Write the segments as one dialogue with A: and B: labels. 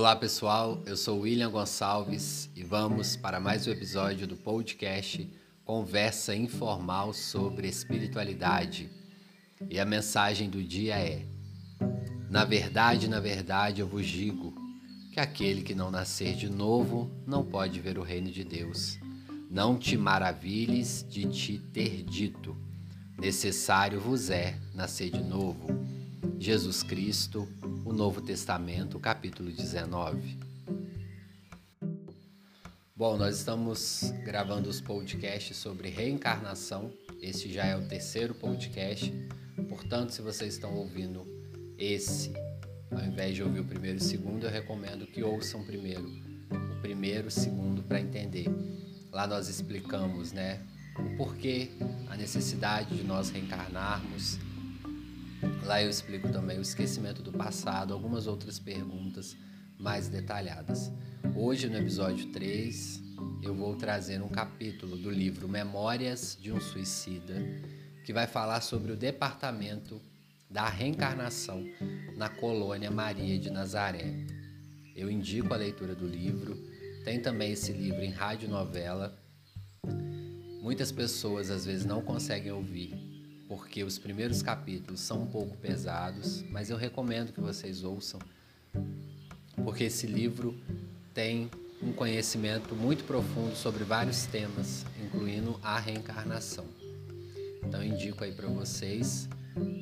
A: Olá pessoal, eu sou William Gonçalves e vamos para mais um episódio do podcast Conversa Informal sobre Espiritualidade. E a mensagem do dia é: Na verdade, na verdade eu vos digo que aquele que não nascer de novo não pode ver o reino de Deus. Não te maravilhes de te ter dito: Necessário vos é nascer de novo. Jesus Cristo, o Novo Testamento, capítulo 19. Bom, nós estamos gravando os podcasts sobre reencarnação. Este já é o terceiro podcast. Portanto, se vocês estão ouvindo esse, ao invés de ouvir o primeiro e o segundo, eu recomendo que ouçam primeiro o primeiro e o segundo para entender. Lá nós explicamos, né, o porquê, a necessidade de nós reencarnarmos Lá eu explico também o esquecimento do passado, algumas outras perguntas mais detalhadas. Hoje, no episódio 3, eu vou trazer um capítulo do livro Memórias de um Suicida, que vai falar sobre o departamento da reencarnação na colônia Maria de Nazaré. Eu indico a leitura do livro. Tem também esse livro em rádio novela. Muitas pessoas às vezes não conseguem ouvir porque os primeiros capítulos são um pouco pesados, mas eu recomendo que vocês ouçam, porque esse livro tem um conhecimento muito profundo sobre vários temas, incluindo a reencarnação. Então indico aí para vocês,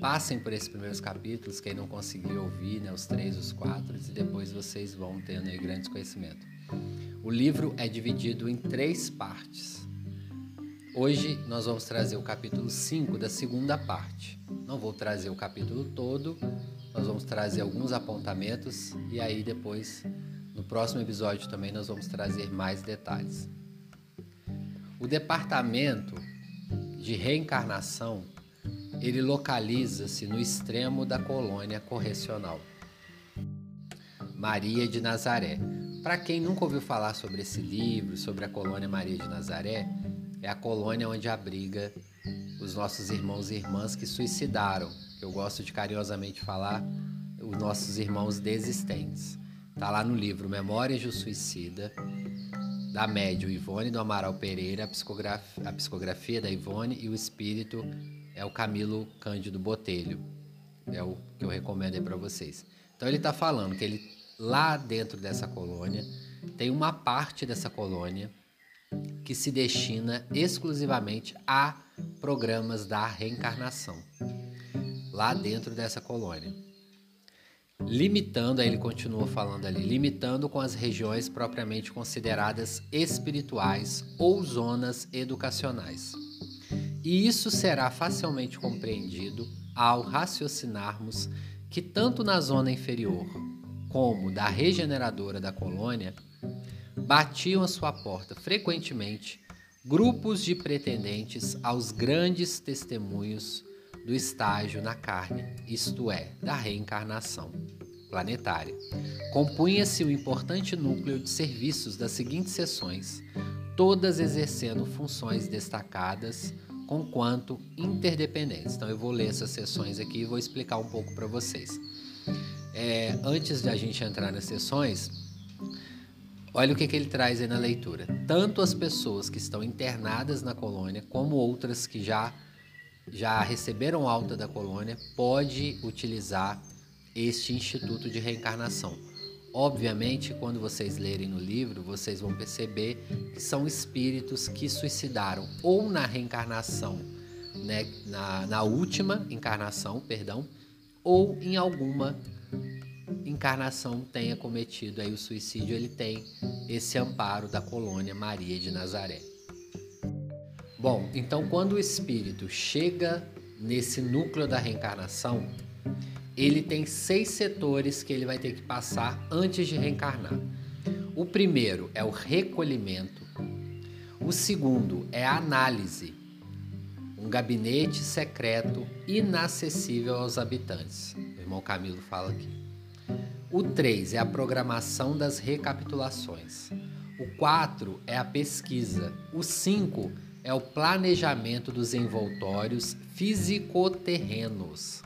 A: passem por esses primeiros capítulos, quem não conseguiu ouvir, né, os três, os quatro, e depois vocês vão tendo aí grandes conhecimentos. O livro é dividido em três partes. Hoje nós vamos trazer o capítulo 5 da segunda parte. Não vou trazer o capítulo todo, nós vamos trazer alguns apontamentos e aí depois, no próximo episódio também, nós vamos trazer mais detalhes. O departamento de reencarnação ele localiza-se no extremo da colônia correcional. Maria de Nazaré. Para quem nunca ouviu falar sobre esse livro, sobre a colônia Maria de Nazaré, é a colônia onde abriga os nossos irmãos e irmãs que suicidaram. Eu gosto de carinhosamente falar os nossos irmãos desistentes. Está lá no livro Memórias do Suicida, da médium Ivone do Amaral Pereira, a psicografia, a psicografia da Ivone e o espírito é o Camilo Cândido Botelho. É o que eu recomendo aí para vocês. Então ele está falando que ele lá dentro dessa colônia tem uma parte dessa colônia que se destina exclusivamente a programas da reencarnação, lá dentro dessa colônia. Limitando, aí ele continua falando ali, limitando com as regiões propriamente consideradas espirituais ou zonas educacionais. E isso será facilmente compreendido ao raciocinarmos que, tanto na zona inferior como da regeneradora da colônia, batiam a sua porta frequentemente grupos de pretendentes aos grandes testemunhos do estágio na carne, isto é, da reencarnação planetária. Compunha-se um importante núcleo de serviços das seguintes sessões, todas exercendo funções destacadas com quanto interdependentes. Então eu vou ler essas sessões aqui e vou explicar um pouco para vocês. É, antes de a gente entrar nas sessões, Olha o que, que ele traz aí na leitura. Tanto as pessoas que estão internadas na colônia, como outras que já, já receberam alta da colônia, pode utilizar este instituto de reencarnação. Obviamente, quando vocês lerem no livro, vocês vão perceber que são espíritos que suicidaram ou na reencarnação, né, na, na última encarnação, perdão, ou em alguma encarnação tenha cometido aí o suicídio, ele tem esse amparo da colônia Maria de Nazaré. Bom, então quando o espírito chega nesse núcleo da reencarnação, ele tem seis setores que ele vai ter que passar antes de reencarnar. O primeiro é o recolhimento. O segundo é a análise, um gabinete secreto inacessível aos habitantes. O irmão Camilo fala aqui. O 3 é a programação das recapitulações. O 4 é a pesquisa. O 5 é o planejamento dos envoltórios físico-terrenos.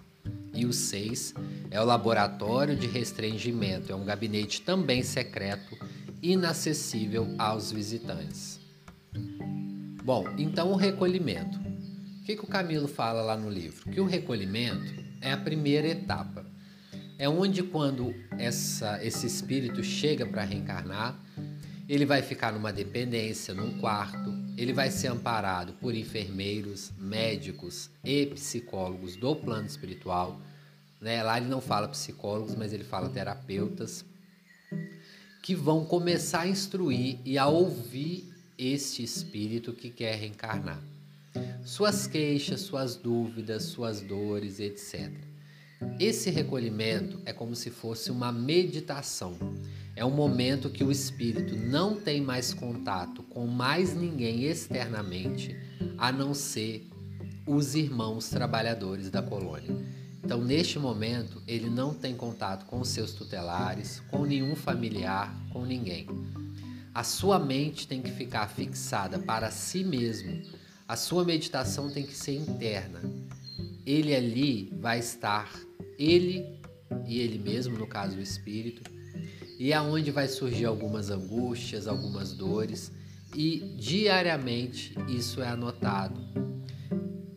A: E o 6 é o laboratório de restringimento, é um gabinete também secreto, inacessível aos visitantes. Bom, então o recolhimento. O que, que o Camilo fala lá no livro? Que o recolhimento é a primeira etapa. É onde, quando essa, esse espírito chega para reencarnar, ele vai ficar numa dependência, num quarto, ele vai ser amparado por enfermeiros, médicos e psicólogos do plano espiritual. Né? Lá ele não fala psicólogos, mas ele fala terapeutas, que vão começar a instruir e a ouvir este espírito que quer reencarnar. Suas queixas, suas dúvidas, suas dores, etc. Esse recolhimento é como se fosse uma meditação. É um momento que o espírito não tem mais contato com mais ninguém externamente, a não ser os irmãos trabalhadores da colônia. Então, neste momento, ele não tem contato com seus tutelares, com nenhum familiar, com ninguém. A sua mente tem que ficar fixada para si mesmo. A sua meditação tem que ser interna. Ele ali vai estar, ele e ele mesmo, no caso o espírito, e aonde vai surgir algumas angústias, algumas dores, e diariamente isso é anotado.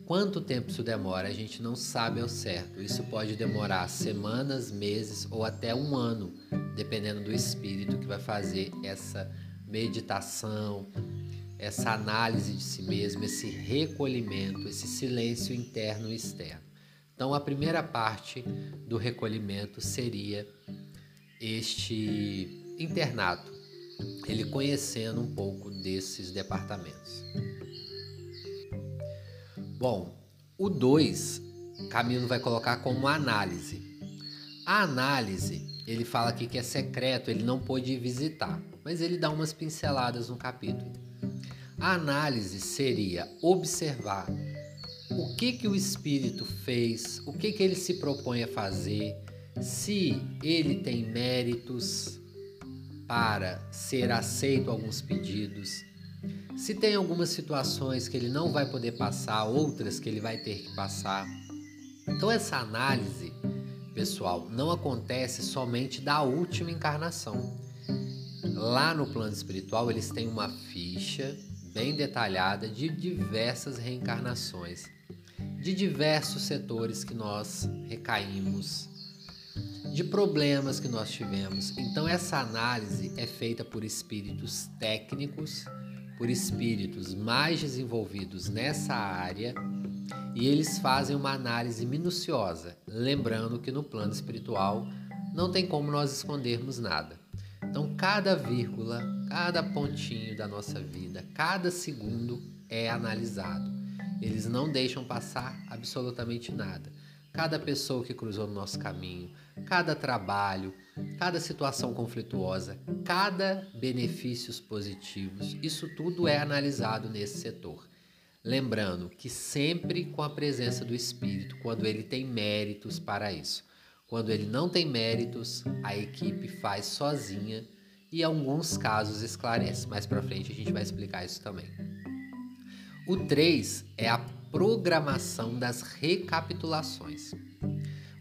A: Quanto tempo isso demora? A gente não sabe ao certo. Isso pode demorar semanas, meses ou até um ano, dependendo do espírito que vai fazer essa meditação, essa análise de si mesmo, esse recolhimento, esse silêncio interno e externo. Então, a primeira parte do recolhimento seria este internato, ele conhecendo um pouco desses departamentos. Bom, o 2, Camilo vai colocar como análise. A análise, ele fala aqui que é secreto, ele não pôde visitar, mas ele dá umas pinceladas no capítulo. A análise seria observar o que que o espírito fez, o que que ele se propõe a fazer, se ele tem méritos para ser aceito alguns pedidos, se tem algumas situações que ele não vai poder passar, outras que ele vai ter que passar. Então essa análise, pessoal, não acontece somente da última encarnação. Lá no plano espiritual eles têm uma ficha bem detalhada de diversas reencarnações, de diversos setores que nós recaímos de problemas que nós tivemos. Então, essa análise é feita por espíritos técnicos, por espíritos mais desenvolvidos nessa área, e eles fazem uma análise minuciosa, lembrando que no plano espiritual não tem como nós escondermos nada. Então, cada vírgula, cada pontinho da nossa vida, cada segundo é analisado. Eles não deixam passar absolutamente nada cada pessoa que cruzou no nosso caminho, cada trabalho, cada situação conflituosa, cada benefícios positivos, isso tudo é analisado nesse setor. Lembrando que sempre com a presença do Espírito, quando ele tem méritos para isso. Quando ele não tem méritos, a equipe faz sozinha e alguns casos esclarece. Mais para frente a gente vai explicar isso também. O 3 é a programação das recapitulações.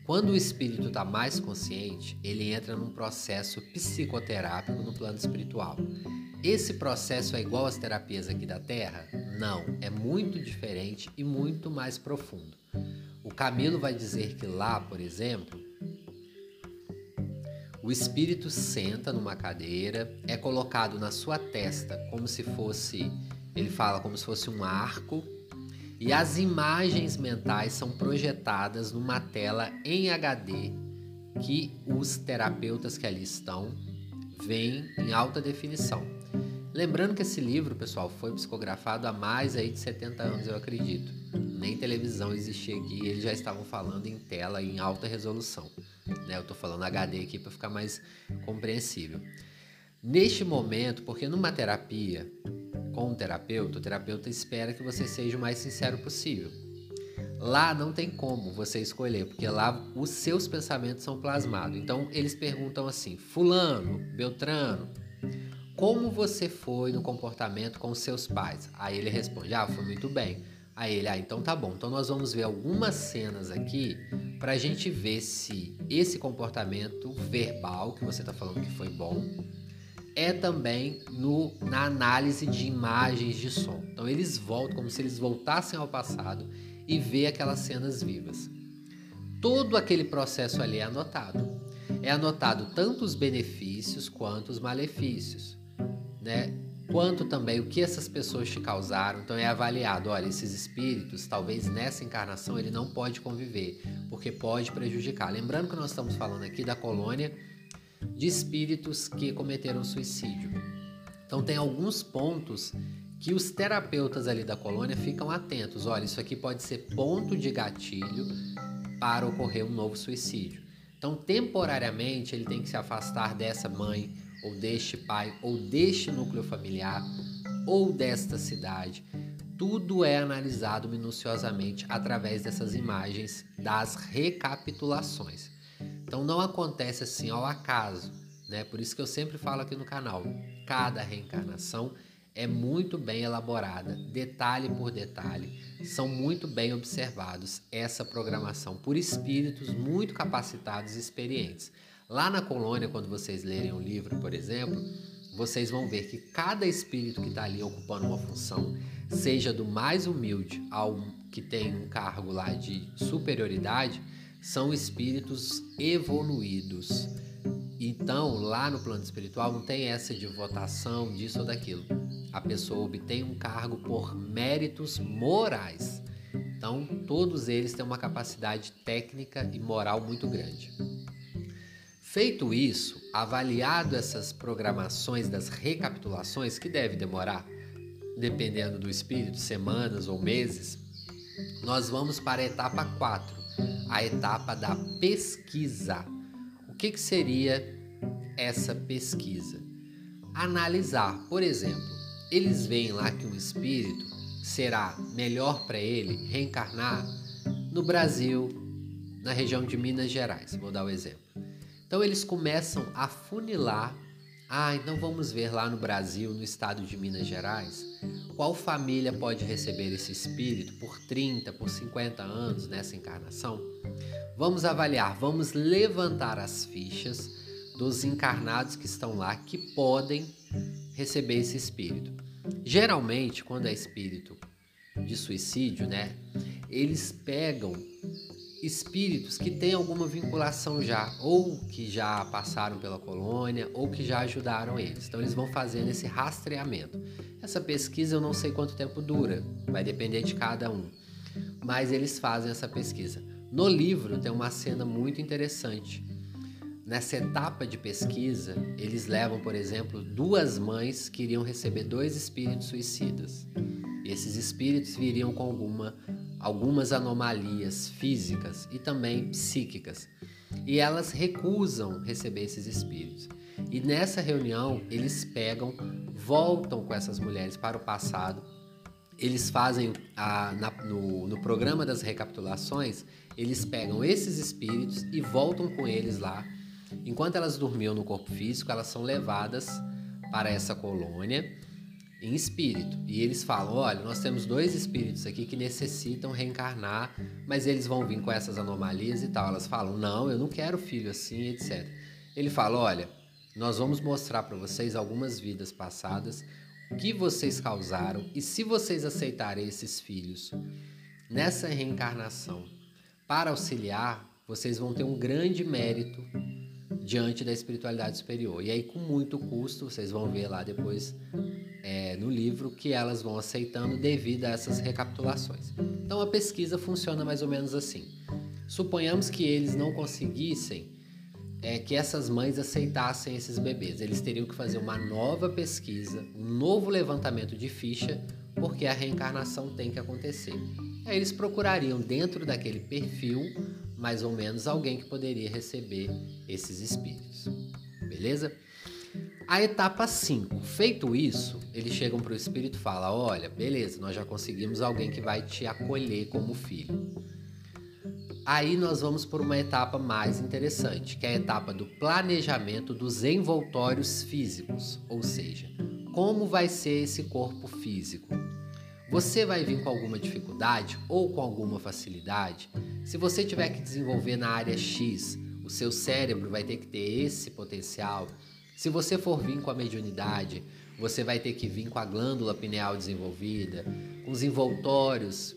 A: Quando o espírito está mais consciente, ele entra num processo psicoterápico no plano espiritual. Esse processo é igual às terapias aqui da Terra? Não, é muito diferente e muito mais profundo. O Camilo vai dizer que lá, por exemplo, o espírito senta numa cadeira, é colocado na sua testa como se fosse, ele fala como se fosse um arco e as imagens mentais são projetadas numa tela em HD que os terapeutas que ali estão veem em alta definição. Lembrando que esse livro, pessoal, foi psicografado há mais aí de 70 anos, eu acredito. Nem televisão existia aqui, eles já estavam falando em tela em alta resolução. Né? Eu estou falando HD aqui para ficar mais compreensível. Neste momento, porque numa terapia com um terapeuta, o terapeuta espera que você seja o mais sincero possível. Lá não tem como você escolher, porque lá os seus pensamentos são plasmados. Então eles perguntam assim: Fulano, Beltrano, como você foi no comportamento com seus pais? Aí ele responde: Ah, foi muito bem. Aí ele, ah, então tá bom. Então nós vamos ver algumas cenas aqui para a gente ver se esse comportamento verbal que você está falando que foi bom é também no, na análise de imagens de som. Então eles voltam como se eles voltassem ao passado e ver aquelas cenas vivas. Todo aquele processo ali é anotado. É anotado tanto os benefícios quanto os malefícios, né? Quanto também o que essas pessoas te causaram. Então é avaliado, olha, esses espíritos, talvez nessa encarnação ele não pode conviver, porque pode prejudicar. Lembrando que nós estamos falando aqui da colônia de espíritos que cometeram suicídio. Então tem alguns pontos que os terapeutas ali da colônia ficam atentos. Olha, isso aqui pode ser ponto de gatilho para ocorrer um novo suicídio. Então, temporariamente, ele tem que se afastar dessa mãe, ou deste pai, ou deste núcleo familiar, ou desta cidade. Tudo é analisado minuciosamente através dessas imagens das recapitulações. Então não acontece assim ao acaso, né? Por isso que eu sempre falo aqui no canal, cada reencarnação é muito bem elaborada, detalhe por detalhe, são muito bem observados essa programação por espíritos muito capacitados e experientes. Lá na colônia, quando vocês lerem o livro, por exemplo, vocês vão ver que cada espírito que está ali ocupando uma função, seja do mais humilde ao que tem um cargo lá de superioridade, são espíritos evoluídos. Então, lá no plano espiritual não tem essa de votação disso ou daquilo. A pessoa obtém um cargo por méritos morais. Então, todos eles têm uma capacidade técnica e moral muito grande. Feito isso, avaliado essas programações das recapitulações, que deve demorar, dependendo do espírito, semanas ou meses, nós vamos para a etapa 4, a etapa da pesquisa. O que, que seria essa pesquisa? Analisar, por exemplo, eles veem lá que um espírito será melhor para ele reencarnar no Brasil, na região de Minas Gerais. Vou dar o um exemplo. Então eles começam a funilar. Ah, então vamos ver lá no Brasil, no estado de Minas Gerais, qual família pode receber esse espírito por 30, por 50 anos nessa encarnação? Vamos avaliar, vamos levantar as fichas dos encarnados que estão lá que podem receber esse espírito. Geralmente, quando é espírito de suicídio, né, eles pegam espíritos que têm alguma vinculação já, ou que já passaram pela colônia, ou que já ajudaram eles. Então eles vão fazendo esse rastreamento. Essa pesquisa eu não sei quanto tempo dura, vai depender de cada um. Mas eles fazem essa pesquisa. No livro tem uma cena muito interessante. Nessa etapa de pesquisa, eles levam, por exemplo, duas mães que iriam receber dois espíritos suicidas. Esses espíritos viriam com alguma algumas anomalias físicas e também psíquicas. E elas recusam receber esses espíritos. E nessa reunião, eles pegam, voltam com essas mulheres para o passado. Eles fazem a, na, no, no programa das recapitulações, eles pegam esses espíritos e voltam com eles lá. Enquanto elas dormiam no corpo físico, elas são levadas para essa colônia em espírito. E eles falam: olha, nós temos dois espíritos aqui que necessitam reencarnar, mas eles vão vir com essas anomalias e tal. Elas falam: não, eu não quero filho assim, etc. Ele fala: olha, nós vamos mostrar para vocês algumas vidas passadas, o que vocês causaram, e se vocês aceitarem esses filhos nessa reencarnação para auxiliar, vocês vão ter um grande mérito diante da espiritualidade superior. E aí, com muito custo, vocês vão ver lá depois é, no livro que elas vão aceitando devido a essas recapitulações. Então a pesquisa funciona mais ou menos assim. Suponhamos que eles não conseguissem é, que essas mães aceitassem esses bebês. Eles teriam que fazer uma nova pesquisa, um novo levantamento de ficha, porque a reencarnação tem que acontecer. Aí eles procurariam dentro daquele perfil, mais ou menos, alguém que poderia receber esses espíritos. Beleza? A etapa 5, feito isso, eles chegam para o espírito e falam: Olha, beleza, nós já conseguimos alguém que vai te acolher como filho. Aí nós vamos por uma etapa mais interessante, que é a etapa do planejamento dos envoltórios físicos, ou seja, como vai ser esse corpo físico. Você vai vir com alguma dificuldade ou com alguma facilidade? Se você tiver que desenvolver na área X, o seu cérebro vai ter que ter esse potencial. Se você for vir com a mediunidade, você vai ter que vir com a glândula pineal desenvolvida, com os envoltórios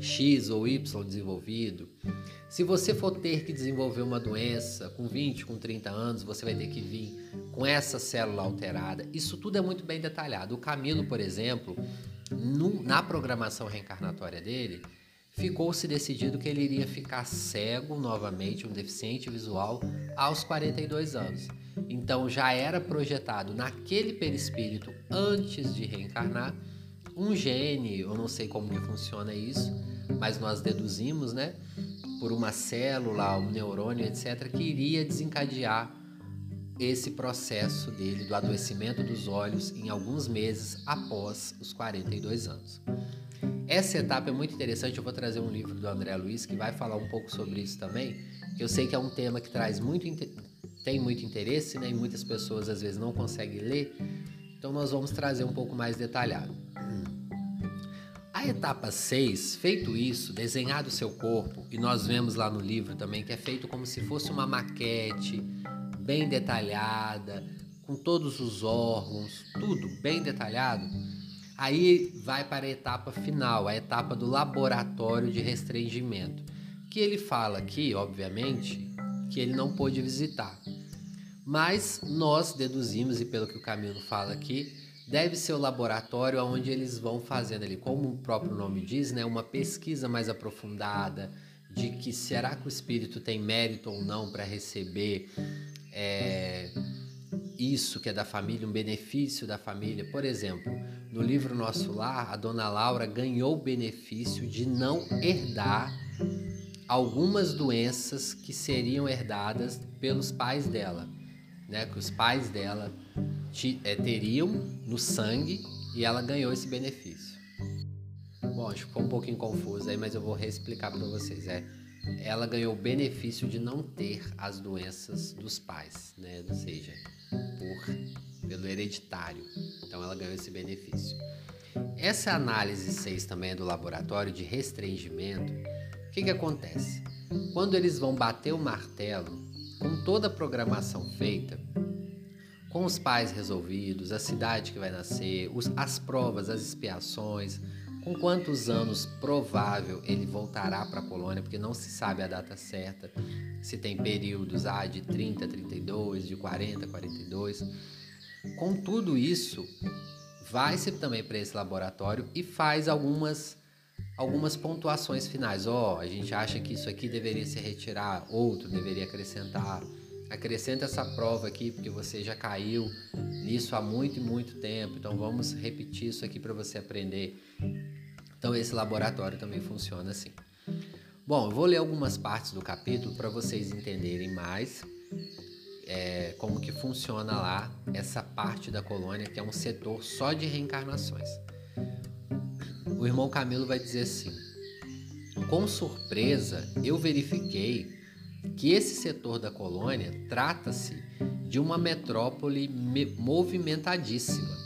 A: X ou Y desenvolvido. Se você for ter que desenvolver uma doença com 20, com 30 anos, você vai ter que vir com essa célula alterada. Isso tudo é muito bem detalhado. O Camilo, por exemplo, no, na programação reencarnatória dele, ficou-se decidido que ele iria ficar cego novamente, um deficiente visual, aos 42 anos. Então já era projetado naquele perispírito antes de reencarnar um gene, eu não sei como que funciona isso, mas nós deduzimos, né, por uma célula, um neurônio, etc, que iria desencadear esse processo dele do adoecimento dos olhos em alguns meses após os 42 anos. Essa etapa é muito interessante, eu vou trazer um livro do André Luiz que vai falar um pouco sobre isso também, eu sei que é um tema que traz muito tem muito interesse, né, e muitas pessoas às vezes não conseguem ler, então nós vamos trazer um pouco mais detalhado. A etapa 6, feito isso, desenhado o seu corpo, e nós vemos lá no livro também que é feito como se fosse uma maquete, bem detalhada, com todos os órgãos, tudo bem detalhado. Aí vai para a etapa final, a etapa do laboratório de restringimento, que ele fala aqui, obviamente, que ele não pôde visitar. Mas nós deduzimos, e pelo que o Camilo fala aqui, deve ser o laboratório onde eles vão fazendo ali, como o próprio nome diz, né, uma pesquisa mais aprofundada de que será que o espírito tem mérito ou não para receber é, isso que é da família, um benefício da família. Por exemplo, no livro Nosso Lar, a dona Laura ganhou o benefício de não herdar algumas doenças que seriam herdadas pelos pais dela, né? Que os pais dela é, teriam no sangue e ela ganhou esse benefício. Bom, acho que ficou um pouquinho confuso aí, mas eu vou reexplicar para vocês. É, ela ganhou o benefício de não ter as doenças dos pais, né? Ou seja, por, pelo hereditário. Então ela ganhou esse benefício. Essa análise 6 também é do laboratório de restringimento. O que, que acontece? Quando eles vão bater o martelo, com toda a programação feita, com os pais resolvidos, a cidade que vai nascer, os, as provas, as expiações, com quantos anos provável ele voltará para a Polônia, porque não se sabe a data certa, se tem períodos ah, de 30, 32, de 40, 42. Com tudo isso, vai-se também para esse laboratório e faz algumas algumas pontuações finais. Ó, oh, a gente acha que isso aqui deveria se retirar, outro deveria acrescentar. Acrescenta essa prova aqui porque você já caiu nisso há muito e muito tempo. Então vamos repetir isso aqui para você aprender. Então esse laboratório também funciona assim. Bom, eu vou ler algumas partes do capítulo para vocês entenderem mais é, como que funciona lá essa parte da colônia que é um setor só de reencarnações. O irmão Camilo vai dizer assim: com surpresa eu verifiquei que esse setor da colônia trata-se de uma metrópole movimentadíssima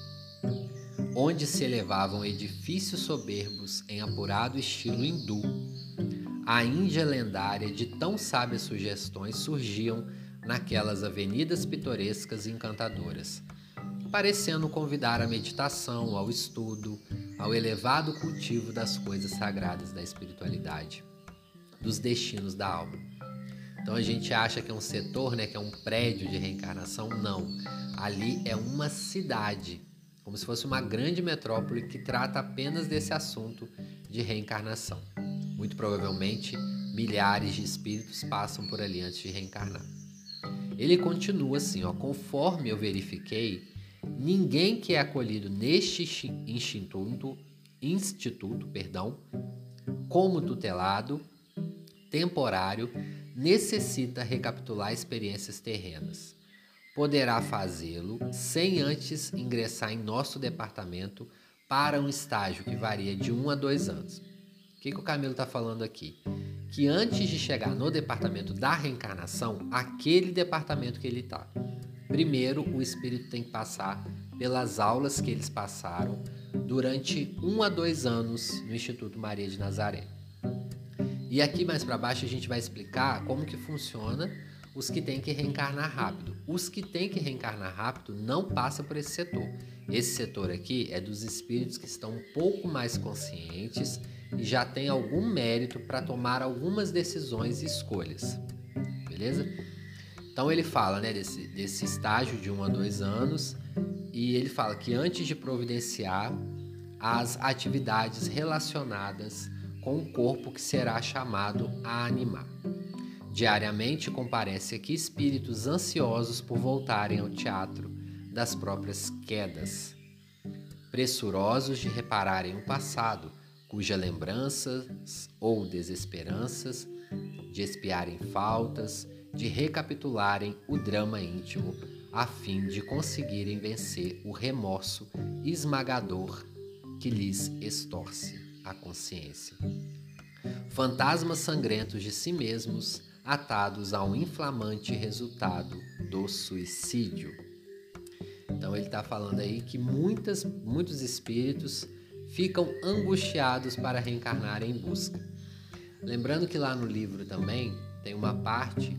A: onde se elevavam edifícios soberbos em apurado estilo hindu. A Índia lendária de tão sábias sugestões surgiam naquelas avenidas pitorescas e encantadoras, parecendo convidar à meditação, ao estudo, ao elevado cultivo das coisas sagradas da espiritualidade, dos destinos da alma. Então a gente acha que é um setor, né, que é um prédio de reencarnação, não. Ali é uma cidade como se fosse uma grande metrópole que trata apenas desse assunto de reencarnação. Muito provavelmente, milhares de espíritos passam por ali antes de reencarnar. Ele continua assim, ó, conforme eu verifiquei, ninguém que é acolhido neste instituto, instituto, perdão, como tutelado, temporário, necessita recapitular experiências terrenas poderá fazê-lo sem antes ingressar em nosso departamento para um estágio que varia de um a dois anos. O que, que o Camilo está falando aqui? Que antes de chegar no departamento da reencarnação, aquele departamento que ele está, primeiro o espírito tem que passar pelas aulas que eles passaram durante um a dois anos no Instituto Maria de Nazaré. E aqui mais para baixo a gente vai explicar como que funciona os que têm que reencarnar rápido. Os que têm que reencarnar rápido não passam por esse setor. Esse setor aqui é dos espíritos que estão um pouco mais conscientes e já têm algum mérito para tomar algumas decisões e escolhas. Beleza? Então ele fala né, desse, desse estágio de um a dois anos e ele fala que antes de providenciar as atividades relacionadas com o corpo que será chamado a animar. Diariamente comparece aqui espíritos ansiosos por voltarem ao teatro das próprias quedas, pressurosos de repararem o passado, cuja lembranças ou desesperanças, de espiarem faltas, de recapitularem o drama íntimo, a fim de conseguirem vencer o remorso esmagador que lhes estorce a consciência. Fantasmas sangrentos de si mesmos, atados ao inflamante resultado do suicídio. Então ele está falando aí que muitas, muitos espíritos ficam angustiados para reencarnar em busca. Lembrando que lá no livro também tem uma parte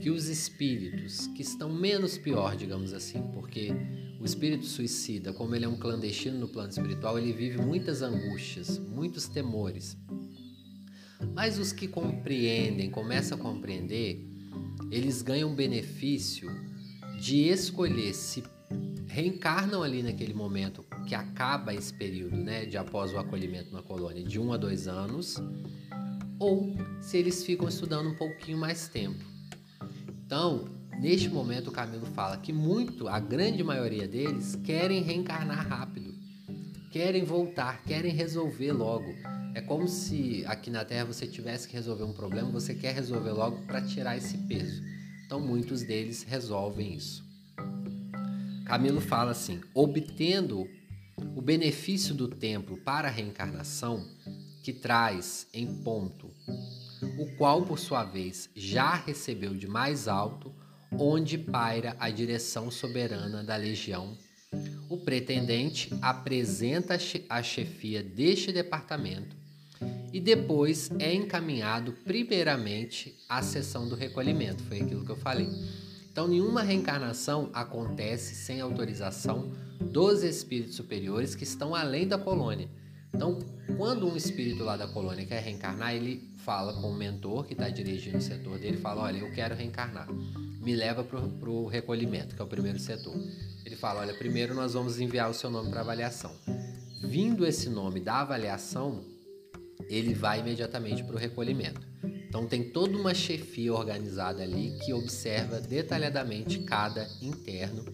A: que os espíritos que estão menos pior, digamos assim, porque o espírito suicida, como ele é um clandestino no plano espiritual, ele vive muitas angústias, muitos temores. Mas os que compreendem, começam a compreender, eles ganham benefício de escolher se reencarnam ali naquele momento que acaba esse período, né, de após o acolhimento na colônia, de um a dois anos, ou se eles ficam estudando um pouquinho mais tempo. Então, neste momento, o Camilo fala que muito, a grande maioria deles, querem reencarnar rápido, querem voltar, querem resolver logo. É como se aqui na Terra você tivesse que resolver um problema, você quer resolver logo para tirar esse peso. Então, muitos deles resolvem isso. Camilo fala assim: obtendo o benefício do templo para a reencarnação, que traz em ponto o qual, por sua vez, já recebeu de mais alto, onde paira a direção soberana da legião. O pretendente apresenta a chefia deste departamento e depois é encaminhado primeiramente à sessão do recolhimento. Foi aquilo que eu falei. Então, nenhuma reencarnação acontece sem autorização dos espíritos superiores que estão além da colônia. Então, quando um espírito lá da colônia quer reencarnar, ele fala com o mentor que está dirigindo o setor dele, fala, olha, eu quero reencarnar, me leva para o recolhimento, que é o primeiro setor. Ele fala, olha, primeiro nós vamos enviar o seu nome para avaliação. Vindo esse nome da avaliação, ele vai imediatamente para o recolhimento. Então tem toda uma chefia organizada ali que observa detalhadamente cada interno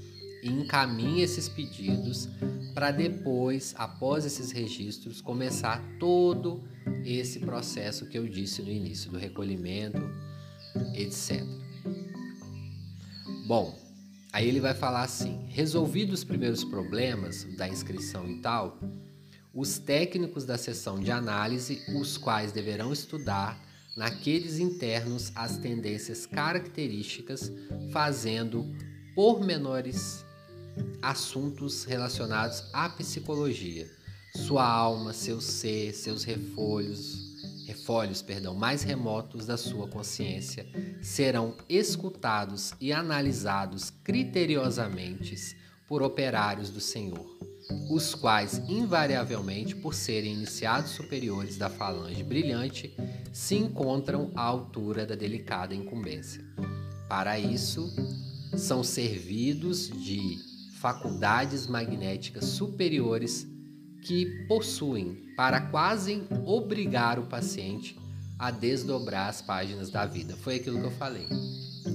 A: e encaminha esses pedidos para depois, após esses registros, começar todo esse processo que eu disse no início, do recolhimento, etc. Bom, aí ele vai falar assim: resolvidos os primeiros problemas da inscrição e tal, os técnicos da sessão de análise, os quais deverão estudar naqueles internos as tendências características, fazendo pormenores assuntos relacionados à psicologia, sua alma, seu ser, seus refolhos, refolhos, perdão, mais remotos da sua consciência serão escutados e analisados criteriosamente por operários do Senhor, os quais invariavelmente, por serem iniciados superiores da falange brilhante, se encontram à altura da delicada incumbência. Para isso, são servidos de faculdades magnéticas superiores que possuem para quase obrigar o paciente a desdobrar as páginas da vida. Foi aquilo que eu falei.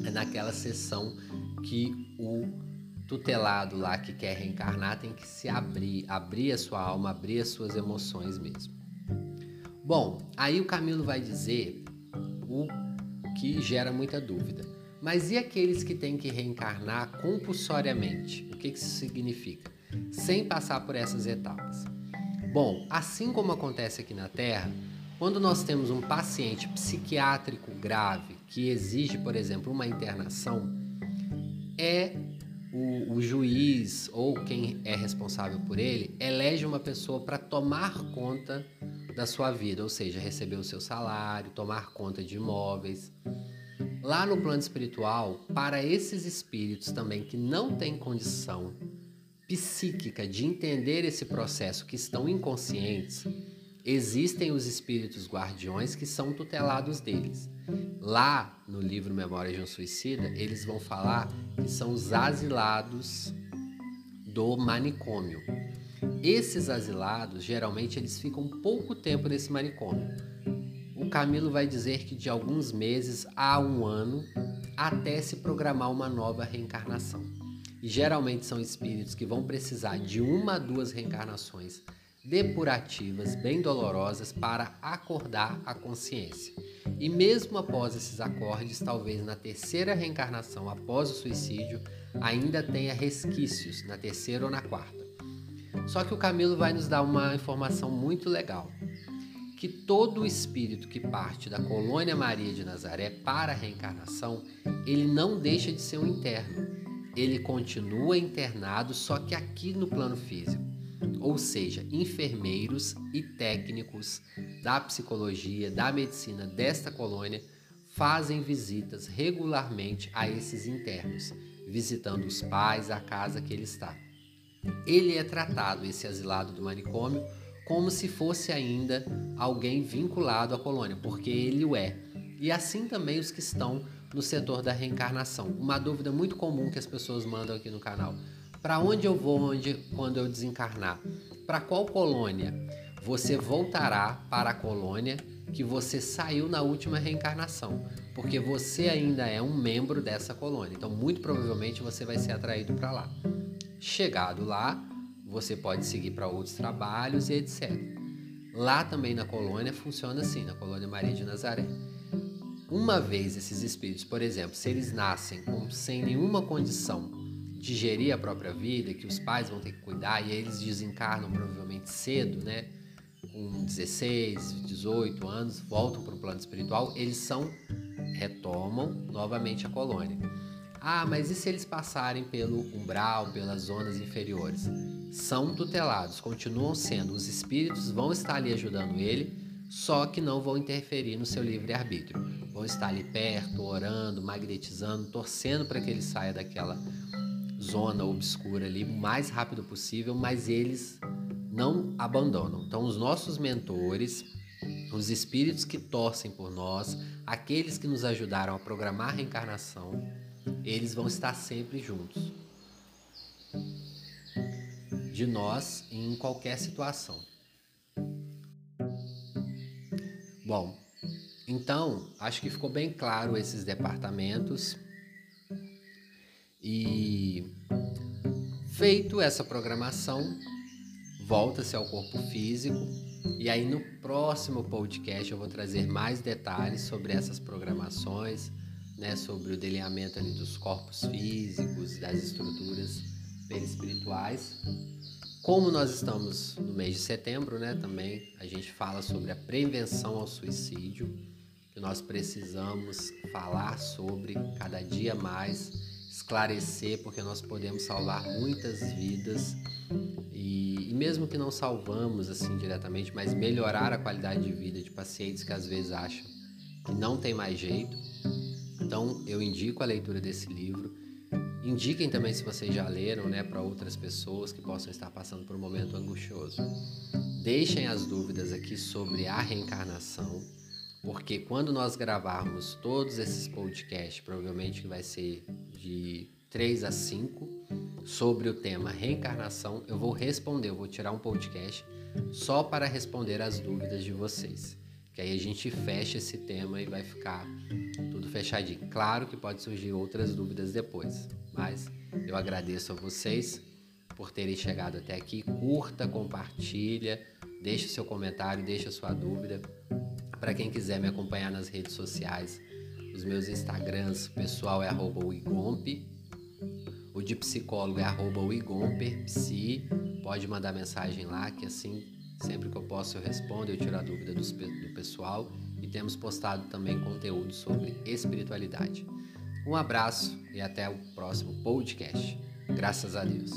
A: É naquela sessão que o tutelado lá que quer reencarnar tem que se abrir, abrir a sua alma, abrir as suas emoções mesmo. Bom, aí o Camilo vai dizer o que gera muita dúvida. Mas e aqueles que têm que reencarnar compulsoriamente? O que isso significa? Sem passar por essas etapas. Bom, assim como acontece aqui na Terra, quando nós temos um paciente psiquiátrico grave que exige, por exemplo, uma internação, é o, o, juiz ou quem é responsável por ele elege uma pessoa para tomar conta da sua vida, ou seja, receber o seu salário, tomar conta de imóveis. Lá no plano espiritual, para esses espíritos também que não têm condição psíquica de entender esse processo, que estão inconscientes, existem os espíritos guardiões que são tutelados deles. Lá no livro Memórias de um Suicida, eles vão falar que são os asilados do manicômio. Esses asilados, geralmente, eles ficam pouco tempo nesse manicômio. O Camilo vai dizer que de alguns meses a um ano até se programar uma nova reencarnação. E geralmente são espíritos que vão precisar de uma a duas reencarnações depurativas, bem dolorosas, para acordar a consciência. E mesmo após esses acordes, talvez na terceira reencarnação após o suicídio, ainda tenha resquícios, na terceira ou na quarta. Só que o Camilo vai nos dar uma informação muito legal. Que todo espírito que parte da colônia Maria de Nazaré para a reencarnação, ele não deixa de ser um interno. Ele continua internado, só que aqui no plano físico ou seja, enfermeiros e técnicos da psicologia, da medicina desta colônia fazem visitas regularmente a esses internos, visitando os pais, a casa que ele está. Ele é tratado, esse asilado do manicômio, como se fosse ainda alguém vinculado à colônia, porque ele o é. E assim também os que estão no setor da reencarnação. Uma dúvida muito comum que as pessoas mandam aqui no canal. Para onde eu vou onde, quando eu desencarnar? Para qual colônia? Você voltará para a colônia que você saiu na última reencarnação, porque você ainda é um membro dessa colônia. Então, muito provavelmente você vai ser atraído para lá. Chegado lá, você pode seguir para outros trabalhos e etc. Lá também na colônia funciona assim, na colônia Maria de Nazaré. Uma vez esses espíritos, por exemplo, se eles nascem com, sem nenhuma condição digerir a própria vida, que os pais vão ter que cuidar e eles desencarnam provavelmente cedo, né? Com 16, 18 anos, voltam para o plano espiritual, eles são retomam novamente a colônia. Ah, mas e se eles passarem pelo umbral, pelas zonas inferiores? São tutelados, continuam sendo. Os espíritos vão estar ali ajudando ele, só que não vão interferir no seu livre-arbítrio. Vão estar ali perto, orando, magnetizando, torcendo para que ele saia daquela zona obscura ali o mais rápido possível, mas eles não abandonam. Então, os nossos mentores, os espíritos que torcem por nós, aqueles que nos ajudaram a programar a reencarnação, eles vão estar sempre juntos de nós em qualquer situação. Bom, então acho que ficou bem claro esses departamentos. E feito essa programação, volta-se ao corpo físico. E aí no próximo podcast eu vou trazer mais detalhes sobre essas programações, né, sobre o delineamento ali dos corpos físicos, das estruturas perispirituais. Como nós estamos no mês de setembro, né, também a gente fala sobre a prevenção ao suicídio, que nós precisamos falar sobre cada dia mais esclarecer, porque nós podemos salvar muitas vidas e, e, mesmo que não salvamos assim diretamente, mas melhorar a qualidade de vida de pacientes que às vezes acham que não tem mais jeito. Então eu indico a leitura desse livro. Indiquem também se vocês já leram, né, para outras pessoas que possam estar passando por um momento angustioso. Deixem as dúvidas aqui sobre a reencarnação porque quando nós gravarmos todos esses podcasts, provavelmente que vai ser de 3 a 5, sobre o tema reencarnação, eu vou responder, eu vou tirar um podcast só para responder as dúvidas de vocês. Que aí a gente fecha esse tema e vai ficar fechadinho. Claro que pode surgir outras dúvidas depois, mas eu agradeço a vocês por terem chegado até aqui. Curta, compartilha, deixe seu comentário, deixe sua dúvida. Para quem quiser me acompanhar nas redes sociais, os meus Instagrams, pessoal é arroba o de psicólogo é arroba Psi. Pode mandar mensagem lá, que assim, sempre que eu posso eu respondo, eu tiro a dúvida do, do pessoal. E temos postado também conteúdo sobre espiritualidade. Um abraço e até o próximo podcast. Graças a Deus.